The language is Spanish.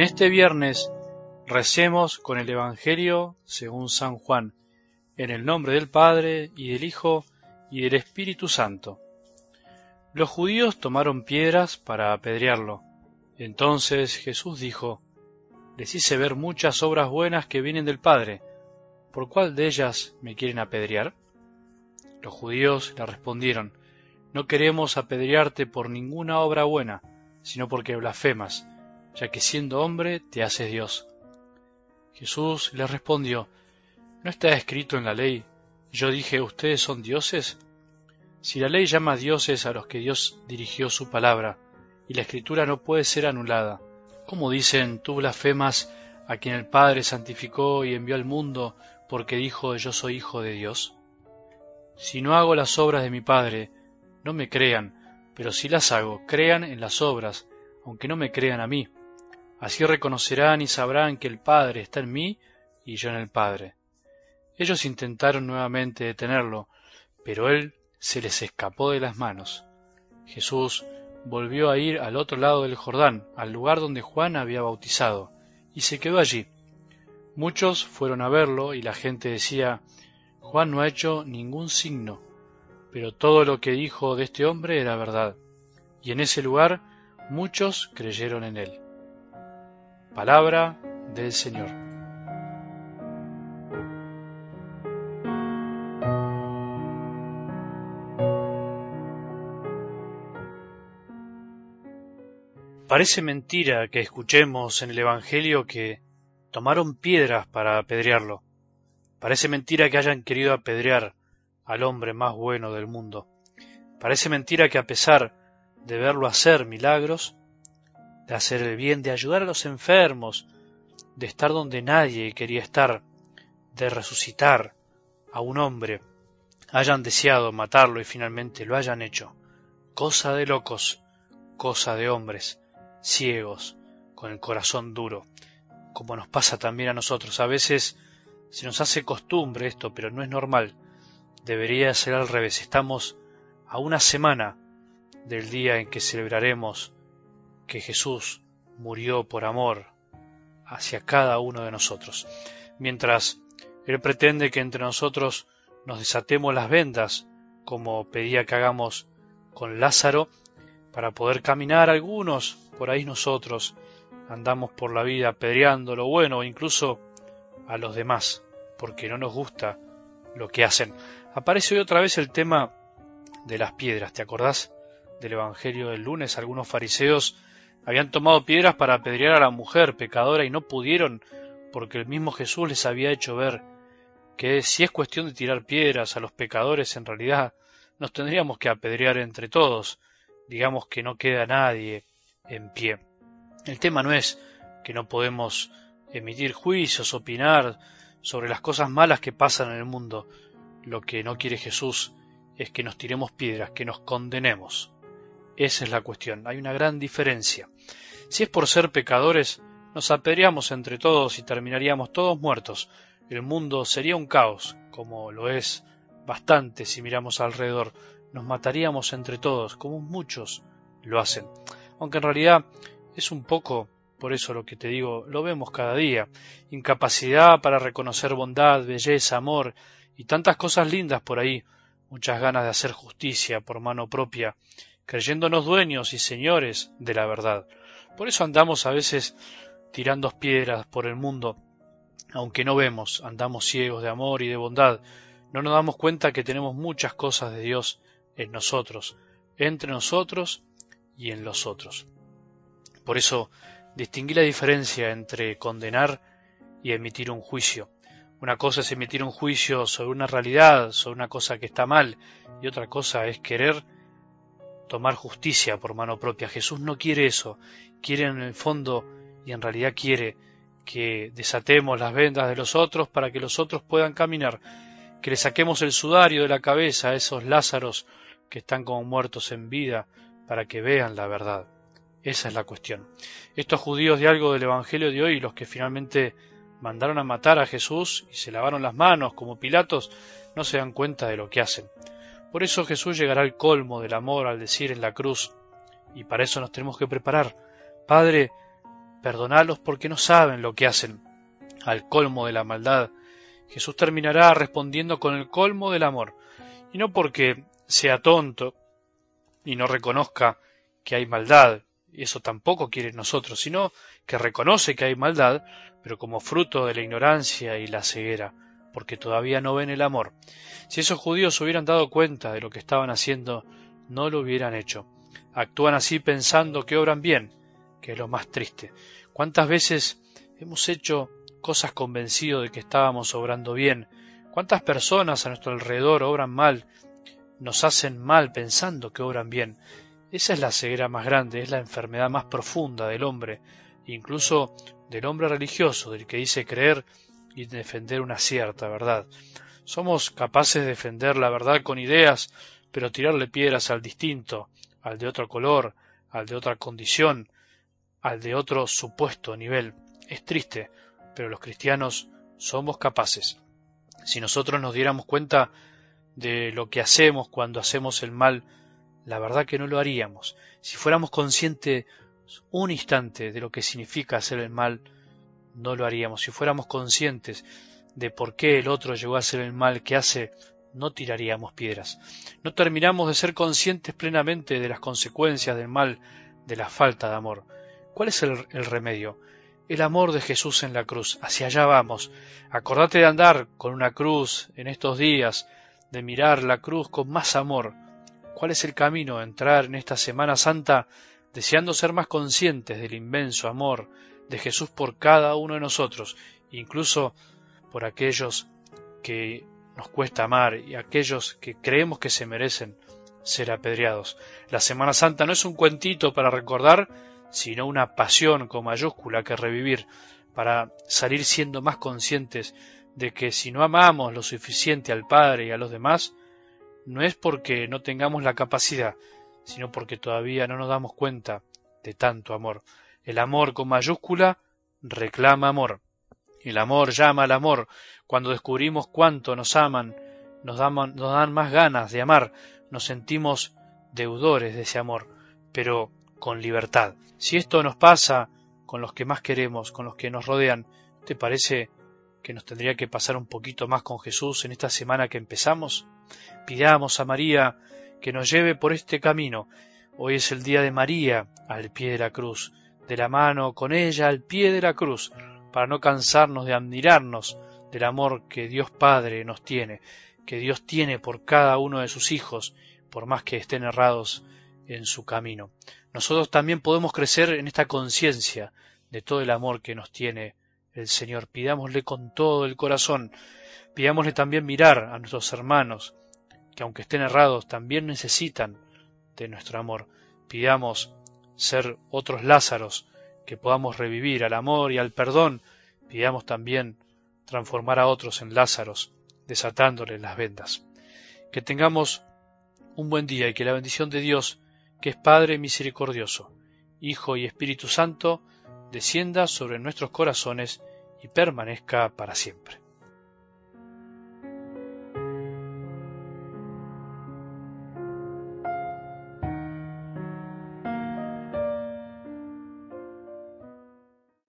En este viernes recemos con el Evangelio según San Juan, en el nombre del Padre y del Hijo y del Espíritu Santo. Los judíos tomaron piedras para apedrearlo. Entonces Jesús dijo, Les hice ver muchas obras buenas que vienen del Padre. ¿Por cuál de ellas me quieren apedrear? Los judíos le respondieron, No queremos apedrearte por ninguna obra buena, sino porque blasfemas ya que siendo hombre te haces Dios. Jesús le respondió, ¿no está escrito en la ley, yo dije, ustedes son dioses? Si la ley llama dioses a los que Dios dirigió su palabra, y la escritura no puede ser anulada, ¿cómo dicen, tú blasfemas a quien el Padre santificó y envió al mundo porque dijo, yo soy hijo de Dios? Si no hago las obras de mi Padre, no me crean, pero si las hago, crean en las obras, aunque no me crean a mí Así reconocerán y sabrán que el Padre está en mí y yo en el Padre. Ellos intentaron nuevamente detenerlo, pero él se les escapó de las manos. Jesús volvió a ir al otro lado del Jordán, al lugar donde Juan había bautizado, y se quedó allí. Muchos fueron a verlo y la gente decía, Juan no ha hecho ningún signo, pero todo lo que dijo de este hombre era verdad, y en ese lugar muchos creyeron en él. Palabra del Señor. Parece mentira que escuchemos en el Evangelio que tomaron piedras para apedrearlo. Parece mentira que hayan querido apedrear al hombre más bueno del mundo. Parece mentira que a pesar de verlo hacer milagros, de hacer el bien, de ayudar a los enfermos, de estar donde nadie quería estar, de resucitar a un hombre, hayan deseado matarlo y finalmente lo hayan hecho. Cosa de locos, cosa de hombres, ciegos, con el corazón duro, como nos pasa también a nosotros. A veces se nos hace costumbre esto, pero no es normal. Debería ser al revés. Estamos a una semana del día en que celebraremos que Jesús murió por amor hacia cada uno de nosotros, mientras Él pretende que entre nosotros nos desatemos las vendas, como pedía que hagamos con Lázaro, para poder caminar algunos, por ahí nosotros andamos por la vida apedreando lo bueno, incluso a los demás, porque no nos gusta lo que hacen. Aparece hoy otra vez el tema de las piedras, ¿te acordás del Evangelio del lunes? Algunos fariseos habían tomado piedras para apedrear a la mujer pecadora y no pudieron porque el mismo Jesús les había hecho ver que si es cuestión de tirar piedras a los pecadores, en realidad nos tendríamos que apedrear entre todos. Digamos que no queda nadie en pie. El tema no es que no podemos emitir juicios, opinar sobre las cosas malas que pasan en el mundo. Lo que no quiere Jesús es que nos tiremos piedras, que nos condenemos. Esa es la cuestión. Hay una gran diferencia. Si es por ser pecadores, nos apedreamos entre todos y terminaríamos todos muertos. El mundo sería un caos, como lo es bastante si miramos alrededor. Nos mataríamos entre todos, como muchos lo hacen. Aunque en realidad es un poco, por eso lo que te digo, lo vemos cada día. Incapacidad para reconocer bondad, belleza, amor y tantas cosas lindas por ahí. Muchas ganas de hacer justicia por mano propia creyéndonos dueños y señores de la verdad. Por eso andamos a veces tirando piedras por el mundo, aunque no vemos, andamos ciegos de amor y de bondad, no nos damos cuenta que tenemos muchas cosas de Dios en nosotros, entre nosotros y en los otros. Por eso distinguí la diferencia entre condenar y emitir un juicio. Una cosa es emitir un juicio sobre una realidad, sobre una cosa que está mal, y otra cosa es querer tomar justicia por mano propia. Jesús no quiere eso, quiere en el fondo y en realidad quiere que desatemos las vendas de los otros para que los otros puedan caminar, que le saquemos el sudario de la cabeza a esos Lázaros que están como muertos en vida para que vean la verdad. Esa es la cuestión. Estos judíos de algo del Evangelio de hoy, los que finalmente mandaron a matar a Jesús y se lavaron las manos como Pilatos, no se dan cuenta de lo que hacen. Por eso Jesús llegará al colmo del amor al decir en la cruz, y para eso nos tenemos que preparar. Padre, perdonalos porque no saben lo que hacen. Al colmo de la maldad, Jesús terminará respondiendo con el colmo del amor, y no porque sea tonto y no reconozca que hay maldad, y eso tampoco quiere nosotros, sino que reconoce que hay maldad, pero como fruto de la ignorancia y la ceguera, porque todavía no ven el amor. Si esos judíos hubieran dado cuenta de lo que estaban haciendo, no lo hubieran hecho. Actúan así pensando que obran bien, que es lo más triste. ¿Cuántas veces hemos hecho cosas convencidos de que estábamos obrando bien? ¿Cuántas personas a nuestro alrededor obran mal, nos hacen mal pensando que obran bien? Esa es la ceguera más grande, es la enfermedad más profunda del hombre, incluso del hombre religioso, del que dice creer y defender una cierta verdad. Somos capaces de defender la verdad con ideas, pero tirarle piedras al distinto, al de otro color, al de otra condición, al de otro supuesto nivel. Es triste, pero los cristianos somos capaces. Si nosotros nos diéramos cuenta de lo que hacemos cuando hacemos el mal, la verdad que no lo haríamos. Si fuéramos conscientes un instante de lo que significa hacer el mal, no lo haríamos. Si fuéramos conscientes de por qué el otro llegó a hacer el mal que hace, no tiraríamos piedras. No terminamos de ser conscientes plenamente de las consecuencias del mal, de la falta de amor. ¿Cuál es el, el, remedio? El amor de Jesús en la cruz. Hacia allá vamos. Acordate de andar con una cruz en estos días, de mirar la cruz con más amor. ¿Cuál es el camino? Entrar en esta Semana Santa deseando ser más conscientes del inmenso amor de Jesús por cada uno de nosotros, incluso por aquellos que nos cuesta amar y aquellos que creemos que se merecen ser apedreados. La Semana Santa no es un cuentito para recordar, sino una pasión con mayúscula que revivir, para salir siendo más conscientes de que si no amamos lo suficiente al Padre y a los demás, no es porque no tengamos la capacidad, sino porque todavía no nos damos cuenta de tanto amor. El amor con mayúscula reclama amor. El amor llama al amor. Cuando descubrimos cuánto nos aman, nos dan, más ganas de amar, nos sentimos deudores de ese amor, pero con libertad. Si esto nos pasa con los que más queremos, con los que nos rodean, ¿te parece que nos tendría que pasar un poquito más con Jesús en esta semana que empezamos? Pidamos a María que nos lleve por este camino. Hoy es el día de María al pie de la cruz, de la mano con ella al pie de la cruz, para no cansarnos de admirarnos del amor que Dios Padre nos tiene, que Dios tiene por cada uno de sus hijos, por más que estén errados en su camino. Nosotros también podemos crecer en esta conciencia de todo el amor que nos tiene el Señor. Pidámosle con todo el corazón, pidámosle también mirar a nuestros hermanos, que aunque estén errados, también necesitan de nuestro amor. Pidamos ser otros Lázaros, que podamos revivir al amor y al perdón. Pidamos también transformar a otros en Lázaros, desatándoles las vendas. Que tengamos un buen día y que la bendición de Dios, que es Padre misericordioso, Hijo y Espíritu Santo, descienda sobre nuestros corazones y permanezca para siempre.